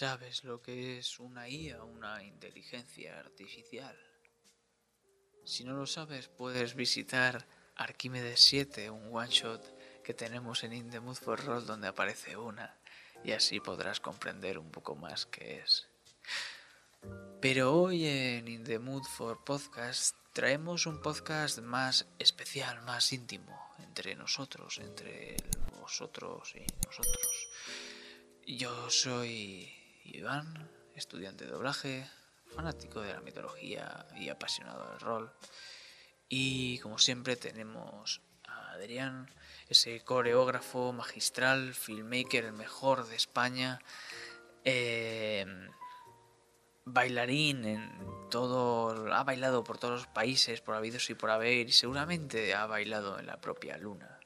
¿Sabes lo que es una IA, una inteligencia artificial? Si no lo sabes, puedes visitar Arquímedes 7, un one shot que tenemos en In the for Roll donde aparece una, y así podrás comprender un poco más qué es. Pero hoy en In for Podcast traemos un podcast más especial, más íntimo, entre nosotros, entre vosotros y nosotros. Yo soy Iván, estudiante de doblaje, fanático de la mitología y apasionado del rol. Y como siempre tenemos a Adrián, ese coreógrafo magistral, filmmaker, el mejor de España, eh, bailarín en todo, ha bailado por todos los países, por habidos y por haber, y seguramente ha bailado en la propia luna.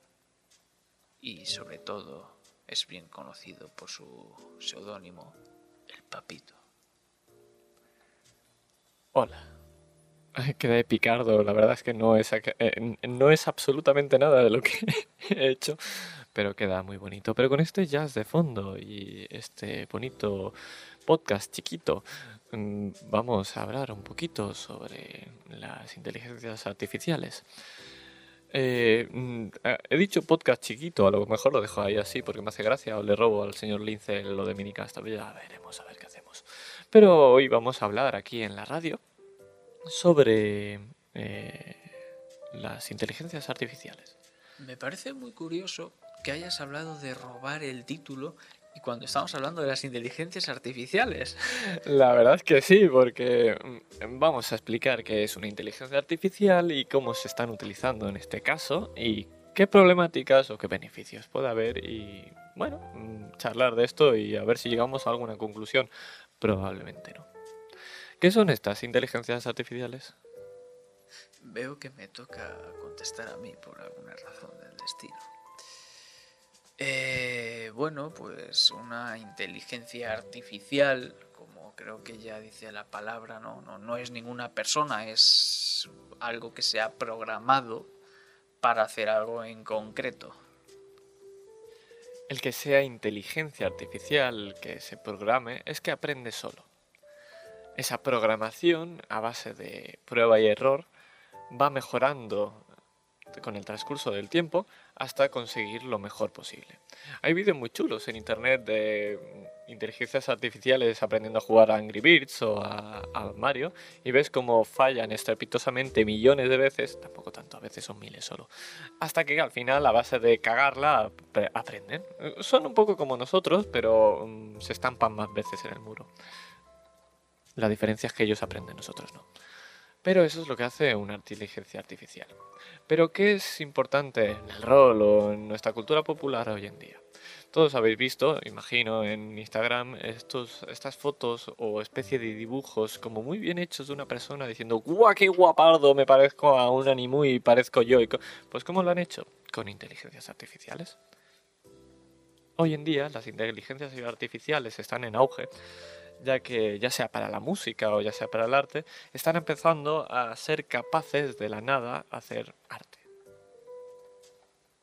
Y sobre todo es bien conocido por su seudónimo, Papito. Hola. Quedé picardo, la verdad es que no es, eh, no es absolutamente nada de lo que he hecho, pero queda muy bonito. Pero con este jazz de fondo y este bonito podcast chiquito, mm, vamos a hablar un poquito sobre las inteligencias artificiales. Eh, mm, he dicho podcast chiquito, a lo mejor lo dejo ahí así porque me hace gracia o le robo al señor Lince lo de minicast. Ya veremos a ver qué hacemos. Pero hoy vamos a hablar aquí en la radio sobre eh, las inteligencias artificiales. Me parece muy curioso que hayas hablado de robar el título y cuando estamos hablando de las inteligencias artificiales. La verdad es que sí, porque mm, vamos a explicar qué es una inteligencia artificial y cómo se están utilizando en este caso y qué problemáticas o qué beneficios puede haber y bueno, mm, charlar de esto y a ver si llegamos a alguna conclusión. Probablemente no. ¿Qué son estas inteligencias artificiales? Veo que me toca contestar a mí por alguna razón del destino. Eh, bueno, pues una inteligencia artificial, como creo que ya dice la palabra, no, no, no es ninguna persona, es algo que se ha programado para hacer algo en concreto. El que sea inteligencia artificial, que se programe, es que aprende solo. Esa programación, a base de prueba y error, va mejorando con el transcurso del tiempo hasta conseguir lo mejor posible. Hay vídeos muy chulos en internet de inteligencias artificiales aprendiendo a jugar a Angry Birds o a, Mario y ves cómo fallan estrepitosamente millones de veces, tampoco tanto, a veces son miles solo, hasta que al final a base de cagarla aprenden. Son un poco como nosotros, pero mm, se estampan más veces en el muro. La diferencia es que ellos aprenden, nosotros no. Pero eso es lo que hace una inteligencia artificial. Pero ¿qué es importante en el rol o en nuestra cultura popular hoy en día? Todos habéis visto, imagino, en Instagram estos, estas fotos o especie de dibujos como muy bien hechos de una persona diciendo ¡guau, qué guapardo! Me parezco a un animu y parezco yo. Pues ¿cómo lo han hecho? Con inteligencias artificiales. Hoy en día las inteligencias artificiales están en auge ya que ya sea para la música o ya sea para el arte, están empezando a ser capaces de la nada hacer arte.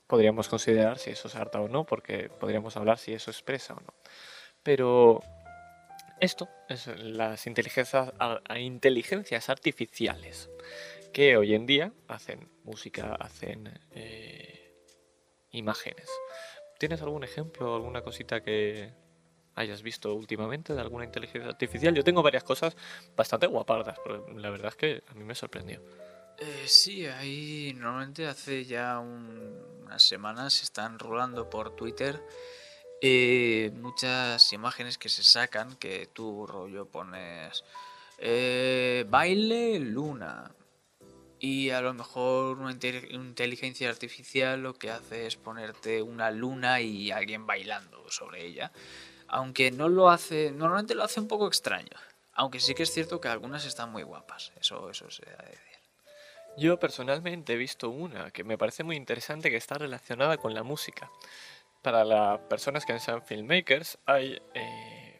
Podríamos considerar si eso es arte o no, porque podríamos hablar si eso expresa o no. Pero esto es las inteligencias, inteligencias artificiales que hoy en día hacen música, hacen eh, imágenes. ¿Tienes algún ejemplo, alguna cosita que, hayas visto últimamente de alguna inteligencia artificial. Yo tengo varias cosas bastante guapardas, pero la verdad es que a mí me sorprendió. Eh, sí, ahí normalmente hace ya unas semanas se están rolando por Twitter eh, muchas imágenes que se sacan que tú rollo pones eh, baile luna y a lo mejor una inteligencia artificial lo que hace es ponerte una luna y alguien bailando sobre ella aunque no lo hace, normalmente lo hace un poco extraño. Aunque sí que es cierto que algunas están muy guapas, eso, eso se da decir. Yo personalmente he visto una que me parece muy interesante que está relacionada con la música. Para las personas que sean filmmakers hay eh,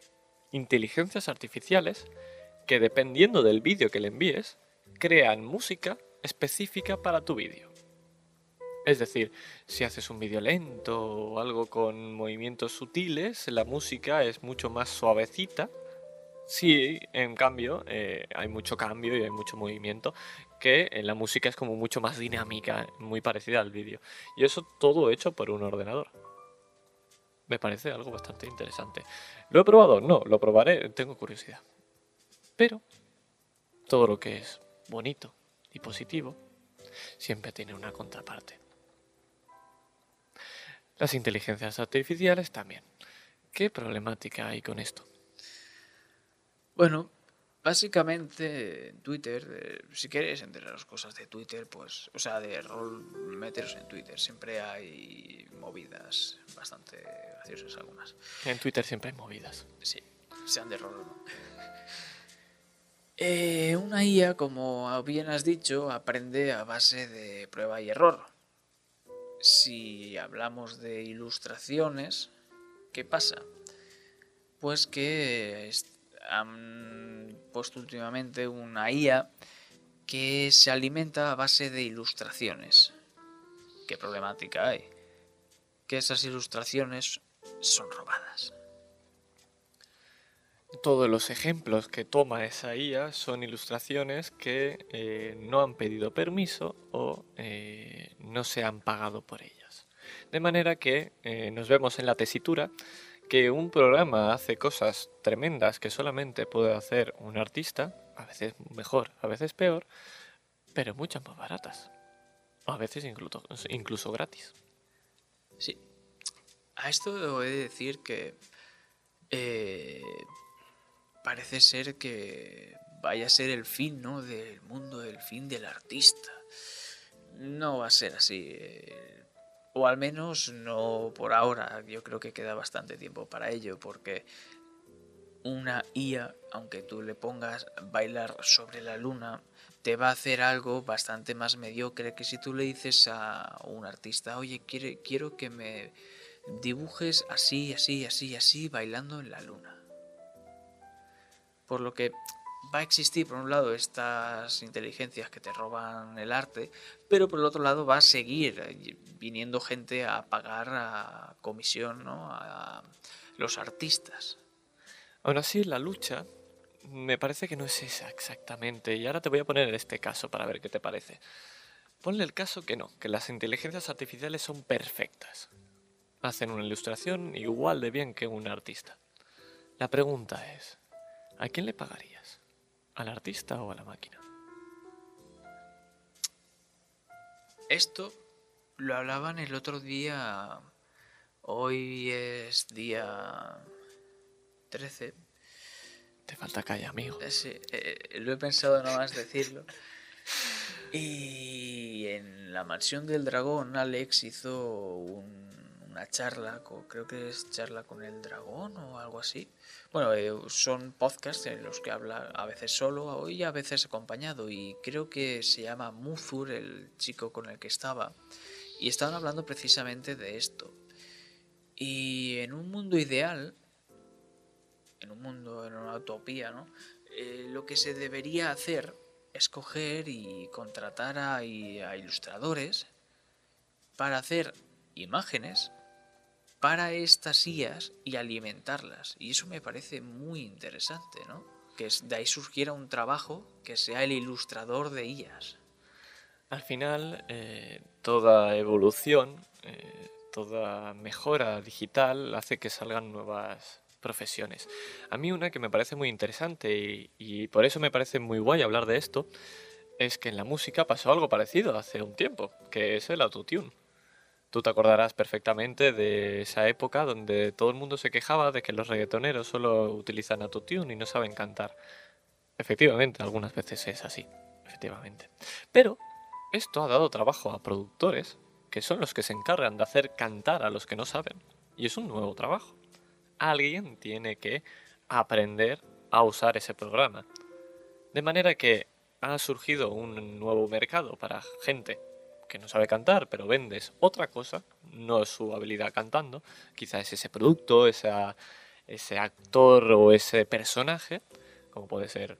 inteligencias artificiales que dependiendo del vídeo que le envíes, crean música específica para tu vídeo. Es decir, si haces un vídeo lento o algo con movimientos sutiles, la música es mucho más suavecita. Sí, en cambio, eh, hay mucho cambio y hay mucho movimiento, que en la música es como mucho más dinámica, muy parecida al vídeo. Y eso todo hecho por un ordenador. Me parece algo bastante interesante. ¿Lo he probado? No, lo probaré, tengo curiosidad. Pero todo lo que es bonito y positivo siempre tiene una contraparte. Las inteligencias artificiales también. ¿Qué problemática hay con esto? Bueno, básicamente en Twitter, eh, si quieres las cosas de Twitter, pues, o sea, de rol, meteros en Twitter. Siempre hay movidas bastante graciosas algunas. En Twitter siempre hay movidas. Sí, sean de rol o no. Eh, una IA, como bien has dicho, aprende a base de prueba y error. Si hablamos de ilustraciones, ¿qué pasa? Pues que han puesto últimamente una IA que se alimenta a base de ilustraciones. ¿Qué problemática hay? Que esas ilustraciones son robadas. Todos los ejemplos que toma esa IA son ilustraciones que eh, no han pedido permiso o eh, no se han pagado por ellas. De manera que eh, nos vemos en la tesitura que un programa hace cosas tremendas que solamente puede hacer un artista, a veces mejor, a veces peor, pero muchas más baratas. A veces incluso, incluso gratis. Sí. A esto he de decir que parece ser que vaya a ser el fin ¿no? del mundo, el fin del artista. No va a ser así. Eh, o al menos no por ahora. Yo creo que queda bastante tiempo para ello porque una IA, aunque tú le pongas bailar sobre la luna, te va a hacer algo bastante más mediocre que si tú le dices a un artista, oye, quiero que me dibujes así, así, así, así, bailando en la luna. Por lo que va a existir, por un lado, estas inteligencias que te roban el arte, pero por el otro lado va a seguir eh, viniendo gente a pagar a comisión a los artistas. Aún así, la lucha me parece que no es esa exactamente. Y ahora te voy a poner este caso para ver qué te parece. Ponle el caso que no, que las inteligencias artificiales son perfectas. Hacen una ilustración igual de bien que un artista. La pregunta es, ¿A quién le pagarías? ¿Al artista o a la máquina? Esto lo hablaban el otro día. Hoy es día 13. Te falta calle, amigo. Eh, sí, eh, lo he pensado no más decirlo. Y en la mansión del dragón, Alex hizo una charla, creo que es charla con el dragón o algo así, bueno, eh, son podcasts en los que habla a veces solo y a veces acompañado y creo que se llama Muzur, el chico con el que estaba, y estaban hablando precisamente de esto. Y en un mundo ideal, en un mundo, en una utopía, ¿no? Eh, lo que se debería hacer es coger y contratar a ilustradores para hacer imágenes para estas IAS y alimentarlas. Y eso me parece muy interesante, ¿no? Que de ahí surgiera un trabajo que sea el ilustrador de IAS. Al final, eh, toda evolución, eh, toda mejora digital hace que salgan nuevas profesiones. A mí una que me parece muy interesante y, y por eso me parece muy guay hablar de esto, es que en la música pasó algo parecido hace un tiempo, que es el autotune. Tú te acordarás perfectamente de esa época donde todo el mundo se quejaba de que los reggaetoneros solo utilizan autotune y no saben cantar. Efectivamente, algunas veces es así, efectivamente. Pero esto ha dado trabajo a productores, que son los que se encargan de hacer cantar a los que no saben. Y es un nuevo trabajo. Alguien tiene que aprender a usar ese programa. De manera que ha surgido un nuevo mercado para gente que no sabe cantar, pero vendes otra cosa, no es su habilidad cantando, quizás es ese producto, ese actor o ese personaje, como puede ser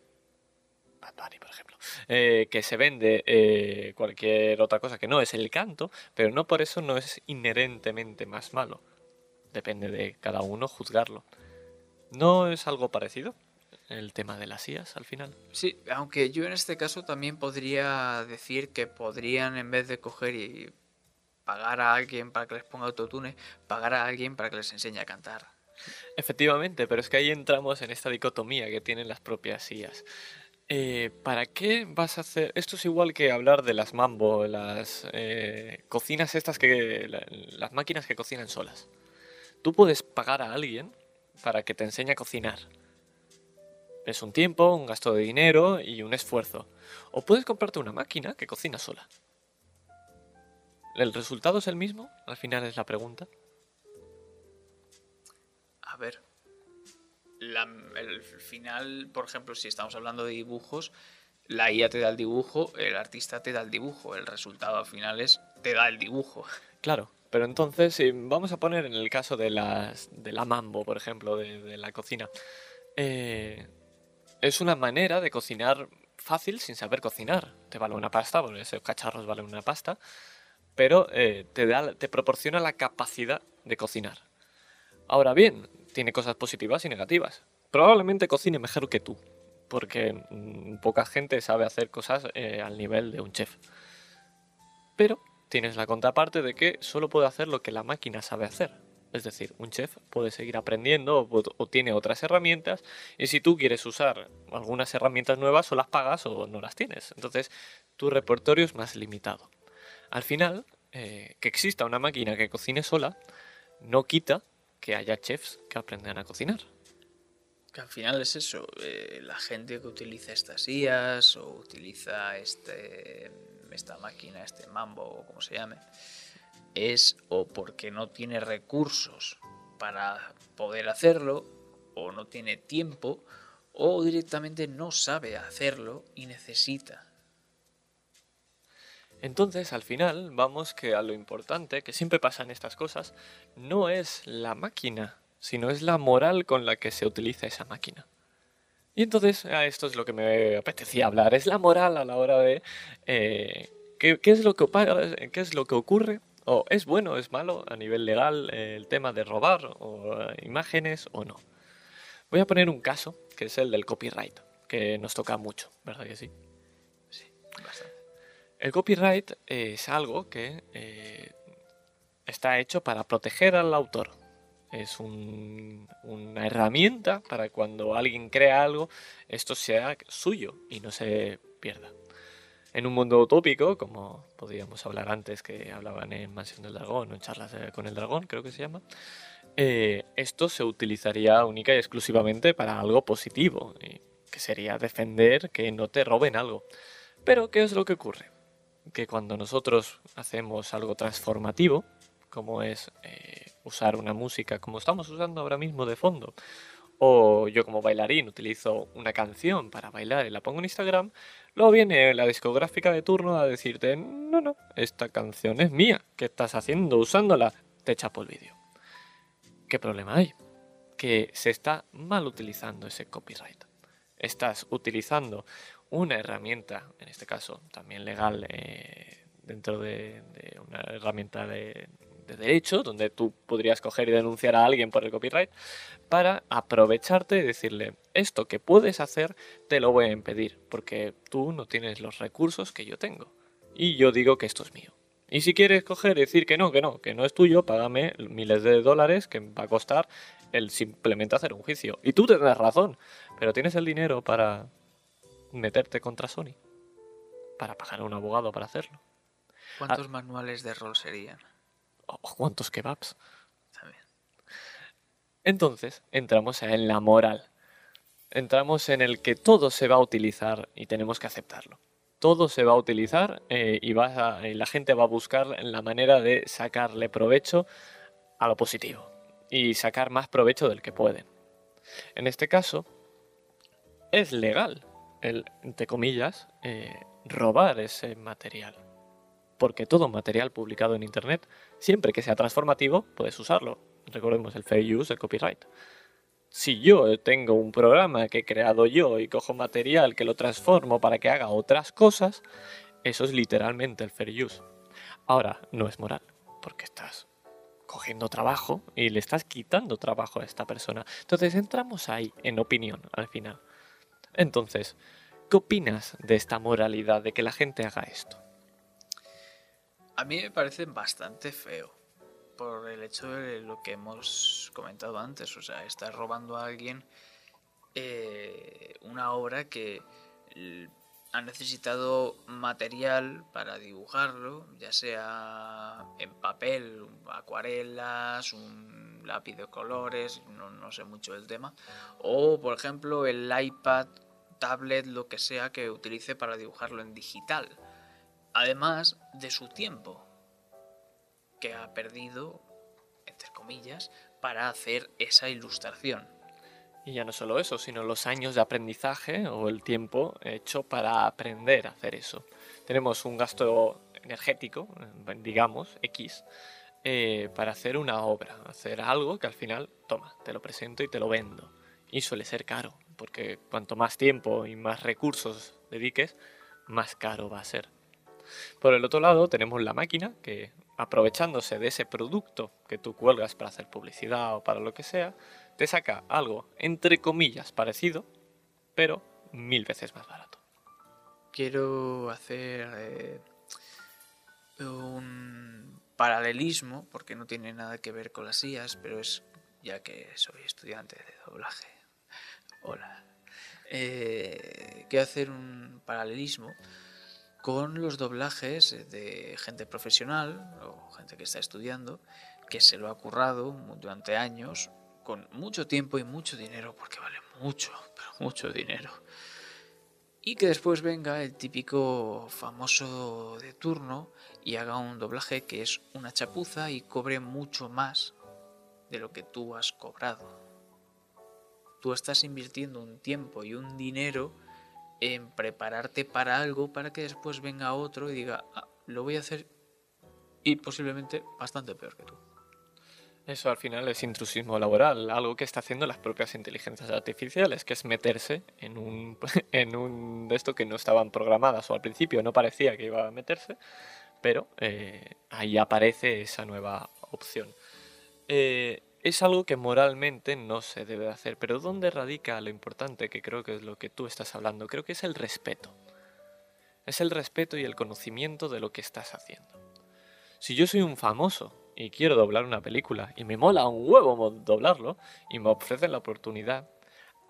Bunny, por ejemplo, eh, que se vende eh, cualquier otra cosa que no es el canto, pero no por eso no es inherentemente más malo. Depende de cada uno juzgarlo. ¿No es algo parecido? El tema de las IAS al final. Sí, aunque yo en este caso también podría decir que podrían, en vez de coger y pagar a alguien para que les ponga autotune, pagar a alguien para que les enseñe a cantar. Efectivamente, pero es que ahí entramos en esta dicotomía que tienen las propias IAS. Eh, ¿Para qué vas a hacer? Esto es igual que hablar de las Mambo, las eh, cocinas estas que. las máquinas que cocinan solas. Tú puedes pagar a alguien para que te enseñe a cocinar. Es un tiempo, un gasto de dinero y un esfuerzo. O puedes comprarte una máquina que cocina sola. ¿El resultado es el mismo? Al final es la pregunta. A ver, el final, por ejemplo, si estamos hablando de dibujos, la IA te da el dibujo, el artista te da el dibujo, el resultado al final es te da el dibujo. Claro, pero entonces si vamos a poner en el caso de, las, de la mambo, por ejemplo, de, la cocina. Eh, es una manera de cocinar fácil sin saber cocinar. Te vale una pasta, porque esos cacharros valen una pasta, pero eh, te, da, te proporciona la capacidad de cocinar. Ahora bien, tiene cosas positivas y negativas. Probablemente cocine mejor que tú, porque mm, poca gente sabe hacer cosas eh, al nivel de un chef. Pero tienes la contraparte de que solo puede hacer lo que la máquina sabe hacer. Es decir, un chef puede seguir aprendiendo o, tiene otras herramientas y si tú quieres usar algunas herramientas nuevas o las pagas o no las tienes. Entonces tu repertorio es más limitado. Al final, eh, que exista una máquina que cocine sola no quita que haya chefs que aprendan a cocinar. Que al final es eso, eh, la gente que utiliza estas IAS o utiliza este, esta máquina, este mambo o como se llame, es o porque no tiene recursos para poder hacerlo, o no tiene tiempo, o directamente no sabe hacerlo y necesita entonces, al final, vamos que a lo importante, que siempre pasan estas cosas, no es la máquina, sino es la moral con la que se utiliza esa máquina. Y entonces, esto es lo que me apetecía hablar, es la moral a la hora de eh, ¿qué, que, qué es lo que ocurre, o es bueno o es malo a nivel legal eh, el tema de robar o, eh, imágenes o no. Voy a poner un caso, que es el del copyright, que nos toca mucho, ¿verdad que sí? El copyright es algo que eh, está hecho para proteger al autor. Es una herramienta para cuando alguien crea algo, esto sea suyo y no se pierda. En un mundo utópico, como podríamos hablar antes que hablaban en Mansión del Dragón o en Charlas con el Dragón, creo que se llama, eh, esto se utilizaría única y exclusivamente para algo positivo, que sería defender que no te roben algo. Pero, ¿qué es lo que ocurre? que cuando nosotros hacemos algo transformativo, como es eh, usar una música como estamos usando ahora mismo de fondo, o yo como bailarín utilizo una canción para bailar y la pongo en Instagram, luego viene la discográfica de turno a decirte, no, no, esta canción es mía, ¿qué estás haciendo usándola? Te chapo el vídeo. ¿Qué problema hay? Que se está mal utilizando ese copyright. Estás utilizando una herramienta, en este caso también legal, eh, dentro de, una herramienta de, derecho, donde tú podrías coger y denunciar a alguien por el copyright, para aprovecharte y decirle, esto que puedes hacer, te lo voy a impedir, porque tú no tienes los recursos que yo tengo. Y yo digo que esto es mío. Y si quieres coger y decir que no, que no, que no es tuyo, págame miles de dólares que va a costar el simplemente hacer un juicio. Y tú tendrás razón, pero tienes el dinero para, meterte contra Sony para pagar a un abogado para hacerlo. ¿Cuántos manuales de rol serían? ¿O cuántos kebabs? Entonces, entramos en la moral. Entramos en el que todo se va a utilizar y tenemos que aceptarlo. Todo se va a utilizar eh, y, y la gente va a buscar la manera de sacarle provecho a lo positivo y sacar más provecho del que pueden. En este caso, es legal el, entre comillas, eh, robar ese material. Porque todo material publicado en Internet, siempre que sea transformativo, puedes usarlo. Recordemos el fair use, el copyright. Si yo tengo un programa que he creado yo y cojo material que lo transformo para que haga otras cosas, eso es literalmente el fair use. Ahora, no es moral, porque estás cogiendo trabajo y le estás quitando trabajo a esta persona. Entonces entramos ahí en opinión al final. Entonces, ¿qué opinas de esta moralidad de que la gente haga esto? A mí me parece bastante feo por el hecho de lo que hemos comentado antes, o sea, estás robando a alguien eh, una obra que ha necesitado material para dibujarlo, ya sea en papel, acuarelas, un lápiz de colores, no, no sé mucho del tema, o por ejemplo el iPad, tablet, lo que sea que utilice para dibujarlo en digital. Además de su tiempo, que ha perdido, entre comillas, para hacer esa ilustración. Y ya no solo eso, sino los años de aprendizaje o el tiempo hecho para aprender a hacer eso. Tenemos un gasto energético, digamos, X, eh, para hacer una obra, hacer algo que al final, toma, te lo presento y te lo vendo. Y suele ser caro, porque cuanto más tiempo y más recursos dediques, más caro va a ser. Por el otro lado tenemos la máquina que aprovechándose de ese producto que tú cuelgas para hacer publicidad o para lo que sea, te saca algo, entre comillas, parecido, pero mil veces más barato. Quiero hacer eh, un paralelismo, porque no tiene nada que ver con las IAS, pero es ya que soy estudiante de doblaje. Hola. Eh, quiero hacer un paralelismo con los doblajes de gente profesional o gente que está estudiando, que se lo ha currado durante años con mucho tiempo y mucho dinero, porque vale mucho, pero mucho dinero. Y que después venga el típico famoso de turno y haga un doblaje que es una chapuza y cobre mucho más de lo que tú has cobrado. Tú estás invirtiendo un tiempo y un dinero en prepararte para algo para que después venga otro y diga, ah, lo voy a hacer y posiblemente bastante peor que tú. Eso al final es intrusismo laboral, algo que está haciendo las propias inteligencias artificiales, que es meterse en un, en un de esto que no estaban programadas o al principio no parecía que iba a meterse, pero eh, ahí aparece esa nueva opción. Eh, es algo que moralmente no se debe hacer, pero ¿dónde radica lo importante que creo que es lo que tú estás hablando? Creo que es el respeto. Es el respeto y el conocimiento de lo que estás haciendo. Si yo soy un famoso y quiero doblar una película y me mola un huevo doblarlo y me ofrecen la oportunidad,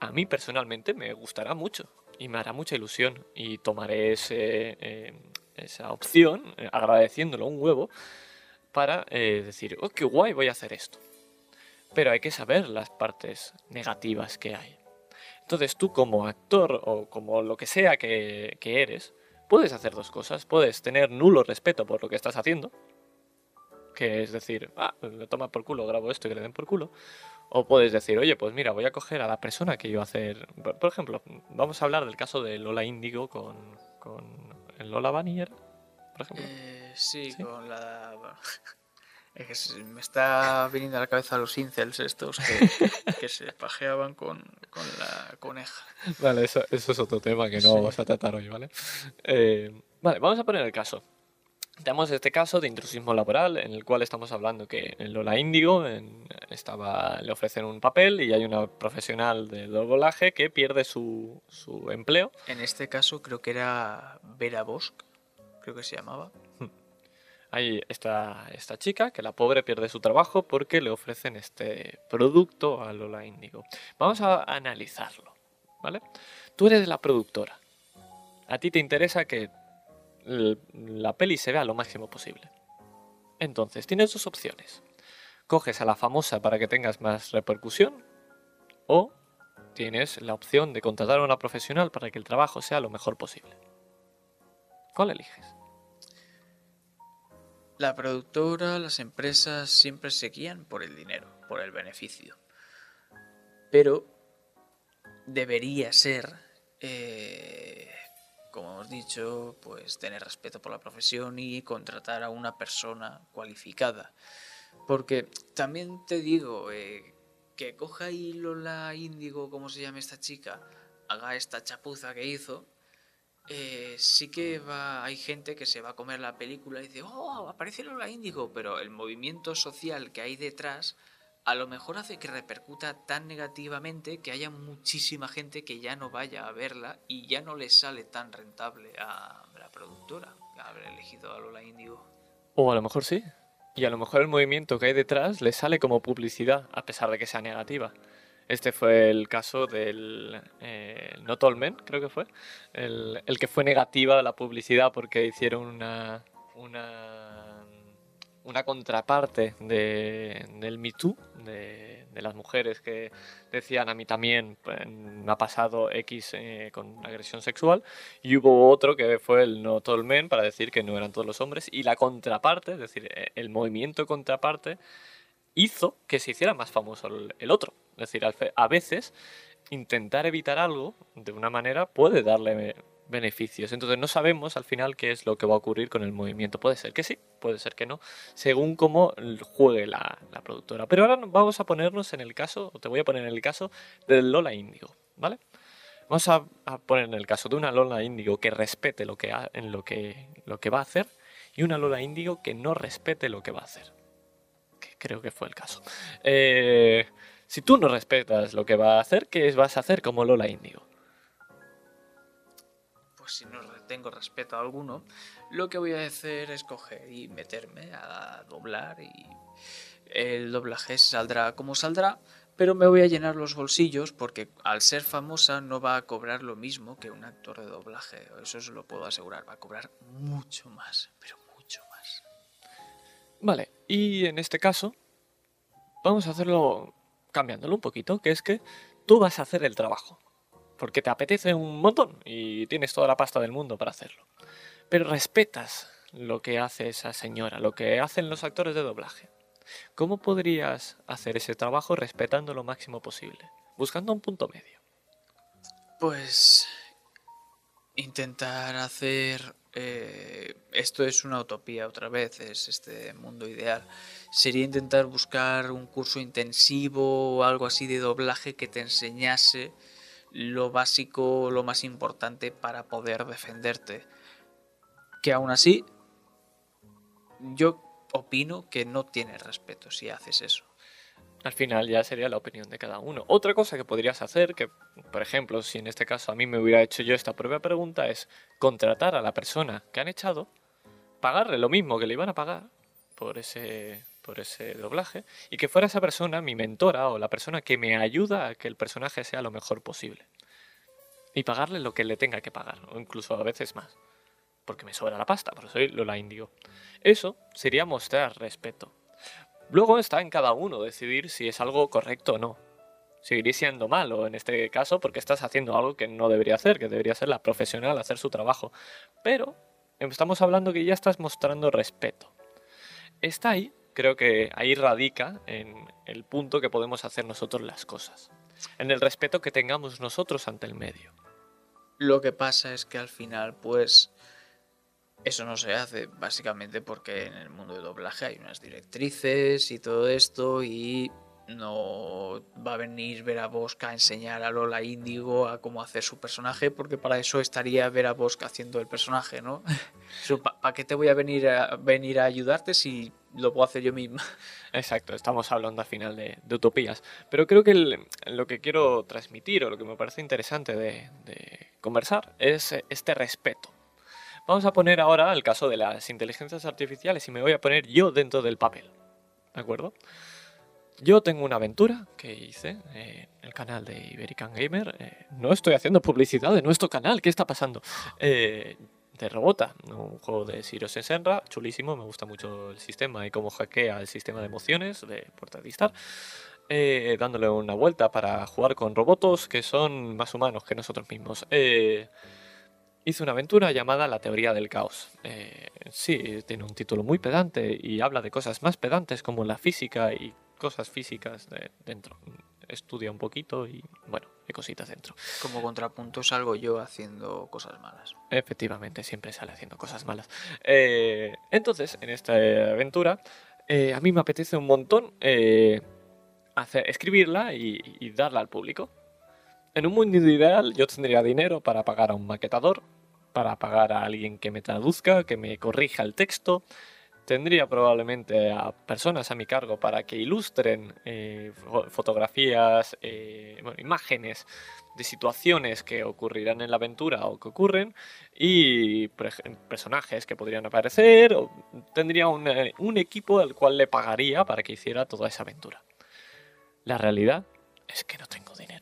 a mí personalmente me gustará mucho y me hará mucha ilusión y tomaré ese, eh, esa opción eh, agradeciéndolo un huevo para eh, decir, oh, qué guay, voy a hacer esto. Pero hay que saber las partes negativas que hay. Entonces tú como actor o como lo que sea que, que eres, puedes hacer dos cosas. Puedes tener nulo respeto por lo que estás haciendo, que es decir, ah, le toma por culo, grabo esto y que le den por culo. O puedes decir, oye, pues mira, voy a coger a la persona que iba a hacer. Por ejemplo, vamos a hablar del caso de Lola Índigo con, con el Lola Vanier, por ejemplo. Eh, sí, con la. Es me está viniendo a la cabeza los incels estos que, que se pajeaban con, con, la coneja. Vale, eso, eso, es otro tema que no vamos a tratar hoy, ¿vale? Eh, vale, vamos a poner el caso. Tenemos este caso de intrusismo laboral en el cual estamos hablando que Lola Índigo estaba, le ofrecen un papel y hay una profesional de doblaje que pierde su, su, empleo. En este caso creo que era Vera Bosch, creo que se llamaba. Hay esta, esta chica que la pobre pierde su trabajo porque le ofrecen este producto a Lola Índigo. Vamos a analizarlo, ¿vale? Tú eres la productora. A ti te interesa que la peli se vea lo máximo posible. Entonces, tienes dos opciones. Coges a la famosa para que tengas más repercusión o tienes la opción de contratar a una profesional para que el trabajo sea lo mejor posible. ¿Cuál eliges? La productora, las empresas siempre se guían por el dinero, por el beneficio. Pero debería ser eh, como hemos dicho, pues tener respeto por la profesión y contratar a una persona cualificada. Porque también te digo, eh, que coja y Lola Índigo, como se llama esta chica, haga esta chapuza que hizo, eh, sí que va, hay gente que se va a comer la película y dice, oh, aparece Lola Índigo, pero el movimiento social que hay detrás a lo mejor hace que repercuta tan negativamente que haya muchísima gente que ya no vaya a verla y ya no le sale tan rentable a la productora haber elegido a Lola Índigo. O a lo mejor sí. Y a lo mejor el movimiento que hay detrás le sale como publicidad, a pesar de que sea negativa. Este fue el caso del eh, Not All Men, creo que fue. El, que fue negativa la publicidad porque hicieron una, una, contraparte de, del Me Too, de, las mujeres que decían a mí también pues, me ha pasado X eh, con agresión sexual. Y hubo otro que fue el Not All Men para decir que no eran todos los hombres. Y la contraparte, es decir, el movimiento contraparte hizo que se hiciera más famoso el otro. Es decir, a veces intentar evitar algo de una manera puede darle beneficios. Entonces no sabemos al final qué es lo que va a ocurrir con el movimiento. Puede ser que sí, puede ser que no, según cómo juegue la, la productora. Pero ahora vamos a ponernos en el caso, o te voy a poner en el caso del Lola Índigo, ¿vale? Vamos a, poner en el caso de una Lola Índigo que respete lo que, en lo, que, lo que va a hacer y una Lola Índigo que no respete lo que va a hacer. Creo que fue el caso. Eh, si tú no respetas lo que va a hacer, ¿qué vas a hacer como Lola Índigo? Pues si no tengo respeto a alguno, lo que voy a hacer es coger y meterme a doblar y el doblaje saldrá como saldrá, pero me voy a llenar los bolsillos porque al ser famosa no va a cobrar lo mismo que un actor de doblaje, eso se lo puedo asegurar, va a cobrar mucho más, pero mucho más. Vale, y en este caso vamos a hacerlo cambiándolo un poquito, que es que tú vas a hacer el trabajo. Porque te apetece un montón y tienes toda la pasta del mundo para hacerlo. Pero respetas lo que hace esa señora, lo que hacen los actores de doblaje. ¿Cómo podrías hacer ese trabajo respetando lo máximo posible? Buscando un punto medio. Pues intentar hacer eh, esto es una utopía otra vez, es este mundo ideal. Sería intentar buscar un curso intensivo o algo así de doblaje que te enseñase lo básico, lo más importante para poder defenderte. Que aún así, yo opino que no tienes respeto si haces eso. Al final ya sería la opinión de cada uno. Otra cosa que podrías hacer, que por ejemplo, si en este caso a mí me hubiera hecho yo esta propia pregunta, es contratar a la persona que han echado, pagarle lo mismo que le iban a pagar por ese, por ese doblaje, y que fuera esa persona mi mentora o la persona que me ayuda a que el personaje sea lo mejor posible. Y pagarle lo que le tenga que pagar, o incluso a veces más. Porque me sobra la pasta, pero soy Lola Indigo. Eso sería mostrar respeto Luego está en cada uno decidir si es algo correcto o no. Seguiría siendo malo en este caso porque estás haciendo algo que no debería hacer, que debería ser la profesional hacer su trabajo. Pero estamos hablando que ya estás mostrando respeto. Está ahí, creo que ahí radica en el punto que podemos hacer nosotros las cosas. En el respeto que tengamos nosotros ante el medio. Lo que pasa es que al final, pues, eso no se hace básicamente porque en el mundo de doblaje hay unas directrices y todo esto y no va a venir Vera Bosca a enseñar a Lola Índigo a cómo hacer su personaje porque para eso estaría Vera Bosca haciendo el personaje, ¿no? ¿Para qué te voy a venir, a venir a ayudarte si lo puedo hacer yo misma? Exacto, estamos hablando al final de, de utopías. Pero creo que el, lo que quiero transmitir o lo que me parece interesante de, de conversar es este respeto Vamos a poner ahora el caso de las inteligencias artificiales y me voy a poner yo dentro del papel. ¿De acuerdo? Yo tengo una aventura que hice en el canal de Iberican Gamer. Eh, no estoy haciendo publicidad de nuestro canal, ¿qué está pasando? Eh, de Robota, un juego de Siro Senra, chulísimo, me gusta mucho el sistema y cómo hackea el sistema de emociones de Puerta de Star. Eh, dándole una vuelta para jugar con robots que son más humanos que nosotros mismos. Eh, hizo una aventura llamada La teoría del caos. Eh, sí, tiene un título muy pedante y habla de cosas más pedantes como la física y cosas físicas de dentro. Estudia un poquito y bueno, hay cositas dentro. Como contrapunto salgo yo haciendo cosas malas. Efectivamente, siempre sale haciendo cosas malas. Eh, entonces, en esta aventura, eh, a mí me apetece un montón hacer, escribirla y, y darla al público. En un mundo ideal yo tendría dinero para pagar a un maquetador, para pagar a alguien que me traduzca, que me corrija el texto. Tendría probablemente a personas a mi cargo para que ilustren eh, fo- fotografías, eh, bueno, imágenes de situaciones que ocurrirán en la aventura o que ocurren y personajes que podrían aparecer. o tendría un, eh, un equipo al cual le pagaría para que hiciera toda esa aventura. La realidad es que no tengo dinero.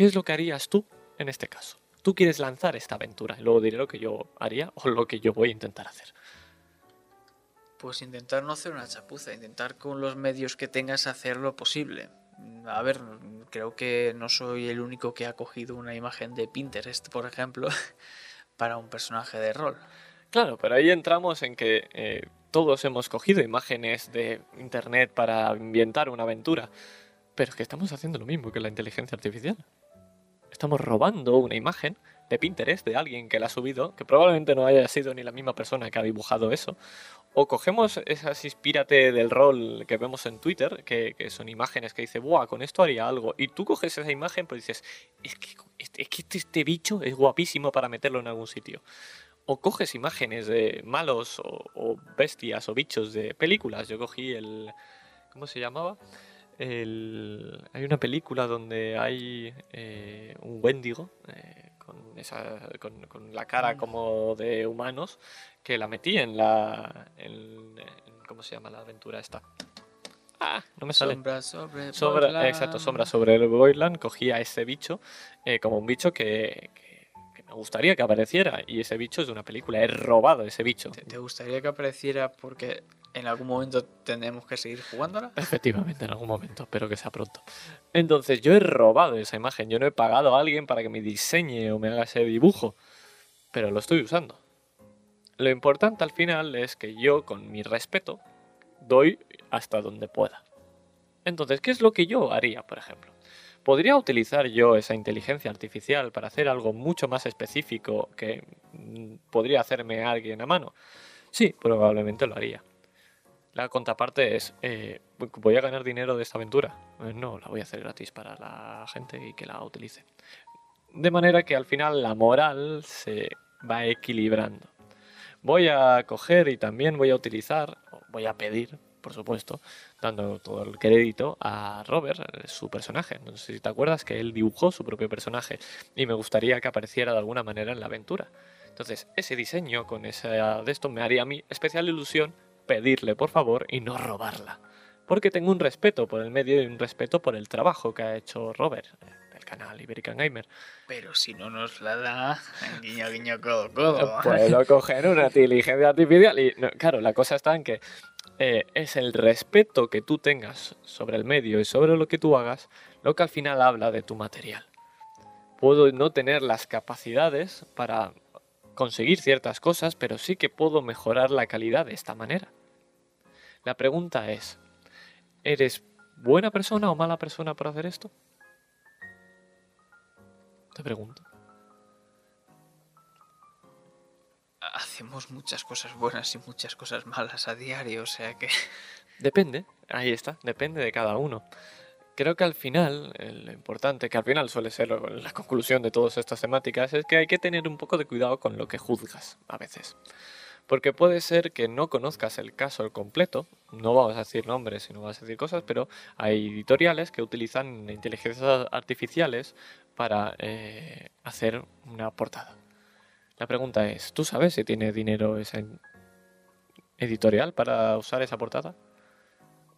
¿Qué es lo que harías tú en este caso? Tú quieres lanzar esta aventura y luego diré lo que yo haría o lo que yo voy a intentar hacer. Pues intentar no hacer una chapuza, intentar con los medios que tengas hacer lo posible. A ver, creo que no soy el único que ha cogido una imagen de Pinterest, por ejemplo, para un personaje de rol. Claro, pero ahí entramos en que eh, todos hemos cogido imágenes de internet para ambientar una aventura, pero es que estamos haciendo lo mismo que la inteligencia artificial. Estamos robando una imagen de Pinterest de alguien que la ha subido, que probablemente no haya sido ni la misma persona que ha dibujado eso, o cogemos esas inspírate del rol que vemos en Twitter, que, que son imágenes que dice, ¡buah! Con esto haría algo. Y tú coges esa imagen, pues dices, es que es que este, este bicho es guapísimo para meterlo en algún sitio. O coges imágenes de malos o bestias o bichos de películas. Yo cogí el. ¿Cómo se llamaba? El, hay una película donde hay eh, un Wendigo eh, con, esa, con, con la cara Mm. como de humanos que la metí en la. en- en- ¿Cómo se llama la aventura esta? Ah, no me sale. Sombra sobre. Sombra, exacto, sombra sobre el Boyland. Cogí a ese bicho eh, como un bicho que me gustaría que apareciera. Y ese bicho es de una película. He robado ese bicho. ¿Te, te gustaría que apareciera porque en algún momento tendremos que seguir jugándola? Efectivamente, en algún momento. Espero que sea pronto. Entonces, yo he robado esa imagen. Yo no he pagado a alguien para que me diseñe o me haga ese dibujo. Pero lo estoy usando. Lo importante al final es que yo, con mi respeto, doy hasta donde pueda. Entonces, ¿qué es lo que yo haría, por ejemplo? ¿Podría utilizar yo esa inteligencia artificial para hacer algo mucho más específico que mm, podría hacerme alguien a mano? Sí, probablemente lo haría. La contraparte es, eh, ¿voy a ganar dinero de esta aventura? Eh, no, la voy a hacer gratis para la gente y que la utilice. De manera que al final la moral se va equilibrando. Voy a coger y también voy a utilizar, voy a pedir, por supuesto, dando todo el crédito a Robert, su personaje. No sé si te acuerdas que él dibujó su propio personaje y me gustaría que apareciera de alguna manera en la aventura. Entonces, ese diseño con esa de esto me haría a mí especial ilusión pedirle por favor y no robarla. Porque tengo un respeto por el medio y un respeto por el trabajo que ha hecho Robert eh, del canal Iberican Gamer. Pero si no nos la da, guiño, guiño, codo, codo. Puedo coger una inteligencia artificial y no, claro, la cosa está en que eh, es el respeto que tú tengas sobre el medio y sobre lo que tú hagas lo que al final habla de tu material. Puedo no tener las capacidades para conseguir ciertas cosas, pero sí que puedo mejorar la calidad de esta manera. La pregunta es, ¿eres buena persona o mala persona por hacer esto? Te pregunto. Hacemos muchas cosas buenas y muchas cosas malas a diario, o sea que... Depende, ahí está, depende de cada uno. Creo que al final, eh, lo importante, que al final suele ser la conclusión de todas estas temáticas, es que hay que tener un poco de cuidado con lo que juzgas a veces. Porque puede ser que no conozcas el caso al completo, no vamos a decir nombres y no vamos a decir cosas, pero hay editoriales que utilizan inteligencias artificiales para eh, hacer una portada. La pregunta es, ¿tú sabes si tiene dinero esa editorial para usar esa portada?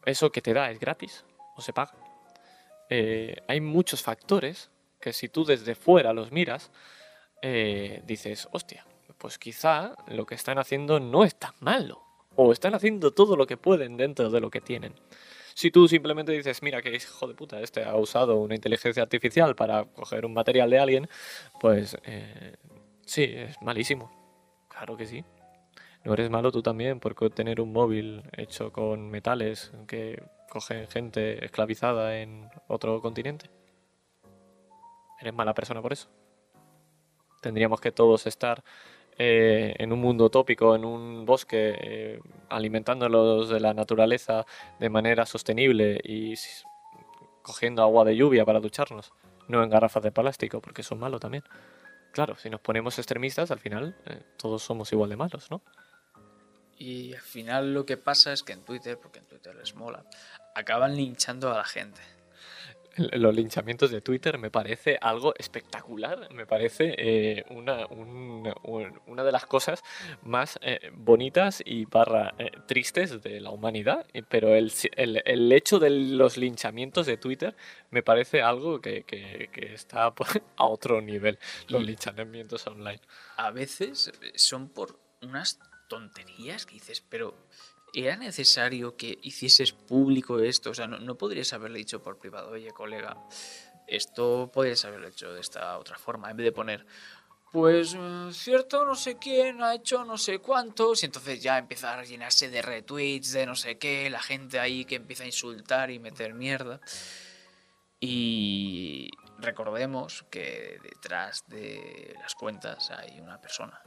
¿Eso que te da es gratis o se paga? Eh, hay muchos factores que si tú desde fuera los miras, eh, dices, hostia, pues quizá lo que están haciendo no es tan malo. O están haciendo todo lo que pueden dentro de lo que tienen. Si tú simplemente dices, mira que hijo de puta, este ha usado una inteligencia artificial para coger un material de alguien, pues eh, sí, es malísimo. Claro que sí. No eres malo tú también por tener un móvil hecho con metales que cogen gente esclavizada en otro continente. Eres mala persona por eso. Tendríamos que todos estar eh, en un mundo utópico, en un bosque, eh, alimentándolos de la naturaleza de manera sostenible y cogiendo agua de lluvia para ducharnos, no en garrafas de plástico, porque eso es malo también. Claro, si nos ponemos extremistas, al final eh, todos somos igual de malos, ¿no? Y al final lo que pasa es que en Twitter, porque en Twitter les mola, acaban linchando a la gente los linchamientos de Twitter me parece algo espectacular, me parece eh, una, una, de las cosas más eh, bonitas y barra eh, tristes de la humanidad, pero el, el, hecho de los linchamientos de Twitter me parece algo que, que, que está a otro nivel, los linchamientos online. A veces son por unas tonterías que dices, pero ¿Era necesario que hicieses público esto? O sea, no, podrías haberle dicho por privado, oye, colega, esto podrías haberlo hecho de esta otra forma, en vez de poner, pues eh, cierto, no sé quién ha hecho no sé cuántos, y entonces ya empieza a llenarse de retweets, de no sé qué, la gente ahí que empieza a insultar y meter mierda. Y recordemos que detrás de las cuentas hay una persona.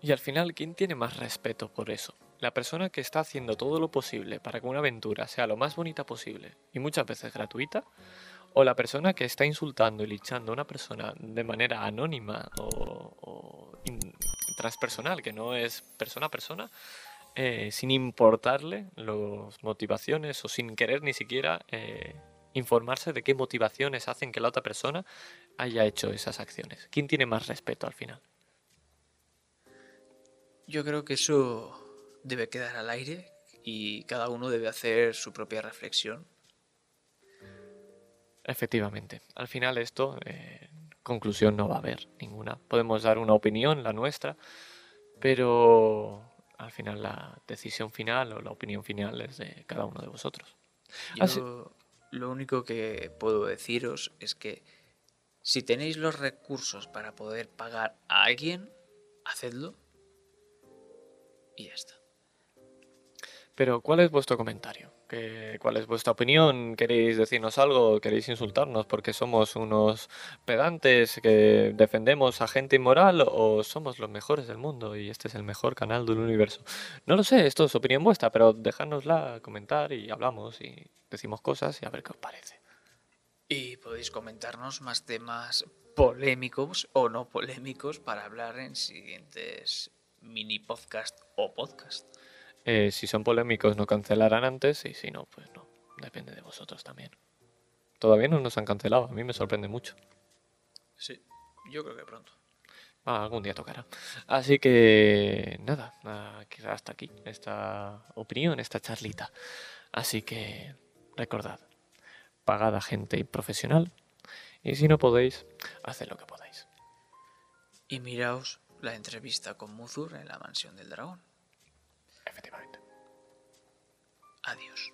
Y al final, ¿quién tiene más respeto por eso? La persona que está haciendo todo lo posible para que una aventura sea lo más bonita posible y muchas veces gratuita, o la persona que está insultando y linchando a una persona de manera anónima o, transpersonal, que no es persona a persona, eh, sin importarle las motivaciones o sin querer ni siquiera eh, informarse de qué motivaciones hacen que la otra persona haya hecho esas acciones. ¿Quién tiene más respeto al final? Yo creo que eso debe quedar al aire y cada uno debe hacer su propia reflexión. Efectivamente, al final esto, eh, conclusión no va a haber ninguna. Podemos dar una opinión, la nuestra, pero al final la decisión final o la opinión final es de cada uno de vosotros. Yo, lo único que puedo deciros es que si tenéis los recursos para poder pagar a alguien, hacedlo y ya está. Pero, ¿cuál es vuestro comentario? ¿Qué, ¿Cuál es vuestra opinión? ¿Queréis decirnos algo? ¿Queréis insultarnos porque somos unos pedantes que defendemos a gente inmoral o somos los mejores del mundo y este es el mejor canal del universo? No lo sé, esto es opinión vuestra, pero dejárnosla comentar y hablamos y decimos cosas y a ver qué os parece. Y podéis comentarnos más temas polémicos o no polémicos para hablar en siguientes mini podcast o podcast. Eh, si son polémicos no cancelarán antes y si no, pues no. Depende de vosotros también. Todavía no nos han cancelado, a mí me sorprende mucho. Sí, yo creo que pronto. Ah, algún día tocará. Así que nada, hasta aquí esta opinión, esta charlita. Así que recordad, pagad a gente profesional y si no podéis, haced lo que podáis. Y miraos la entrevista con Muzur en la mansión del dragón. Efectivamente. Adiós.